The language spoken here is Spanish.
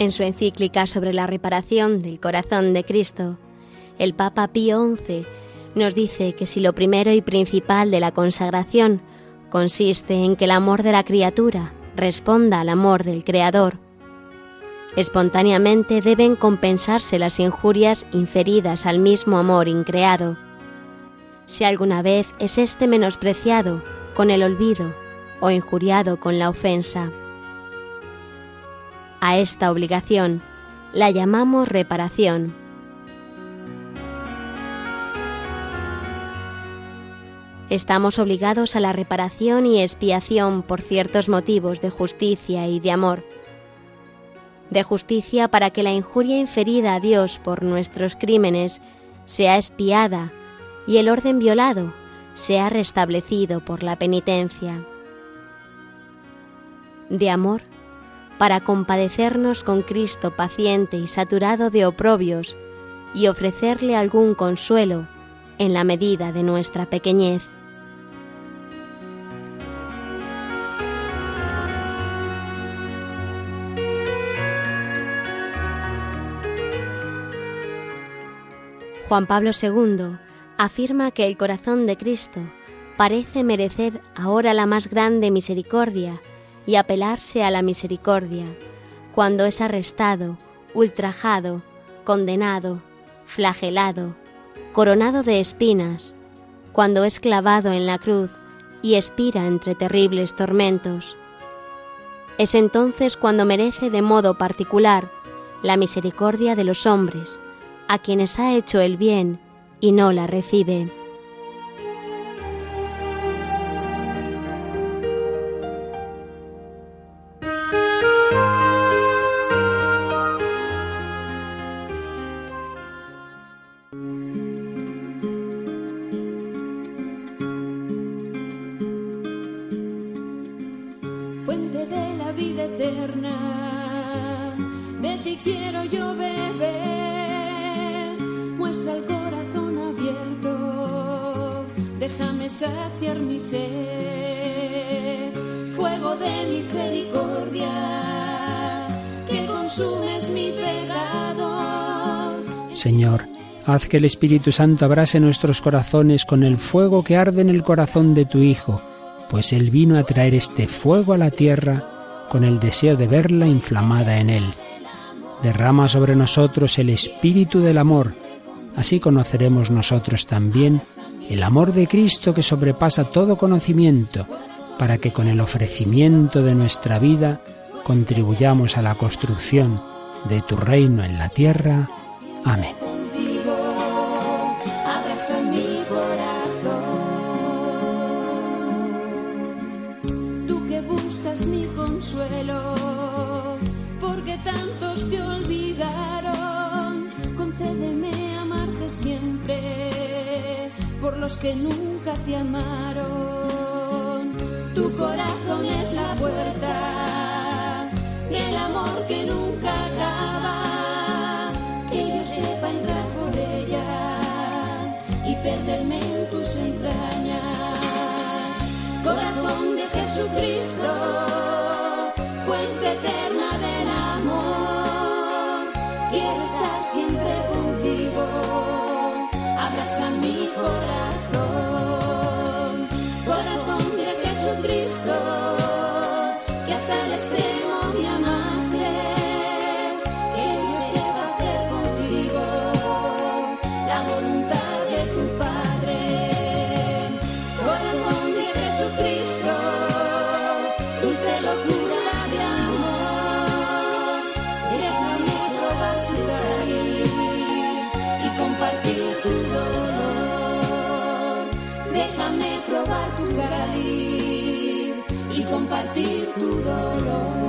En su encíclica sobre la reparación del corazón de Cristo, el Papa Pío XI nos dice que si lo primero y principal de la consagración consiste en que el amor de la criatura responda al amor del Creador, espontáneamente deben compensarse las injurias inferidas al mismo amor increado. Si alguna vez es éste menospreciado con el olvido o injuriado con la ofensa, a esta obligación la llamamos reparación. Estamos obligados a la reparación y expiación por ciertos motivos de justicia y de amor. De justicia para que la injuria inferida a Dios por nuestros crímenes sea expiada y el orden violado sea restablecido por la penitencia. De amor para compadecernos con Cristo paciente y saturado de oprobios y ofrecerle algún consuelo en la medida de nuestra pequeñez. Juan Pablo II afirma que el corazón de Cristo parece merecer ahora la más grande misericordia y apelarse a la misericordia cuando es arrestado, ultrajado, condenado, flagelado, coronado de espinas, cuando es clavado en la cruz y expira entre terribles tormentos. Es entonces cuando merece de modo particular la misericordia de los hombres, a quienes ha hecho el bien y no la recibe. Fuente de la vida eterna. De ti quiero yo beber, muestra el corazón abierto, déjame saciar mi sed, fuego de misericordia, que consumes mi pecado. Señor, haz que el Espíritu Santo abrase nuestros corazones con el fuego que arde en el corazón de tu Hijo, pues Él vino a traer este fuego a la tierra con el deseo de verla inflamada en Él. Derrama sobre nosotros el espíritu del amor, Así conoceremos nosotros también el amor de Cristo que sobrepasa todo conocimiento, para que con el ofrecimiento de nuestra vida contribuyamos a la construcción de tu reino en la tierra. Amén. Mi corazón. Tú que buscas mi consuelo, porque tantos te olvidaron, concédeme amarte siempre por los que nunca te amaron. Tu corazón es la puerta del amor que nunca y perderme en tus entrañas. Corazón de Jesucristo, fuente eterna del amor, quiero estar siempre contigo, abraza mi corazón. Corazón de Jesucristo, que hasta el extremo me amaste, voluntad Tu y compartir tu dolor.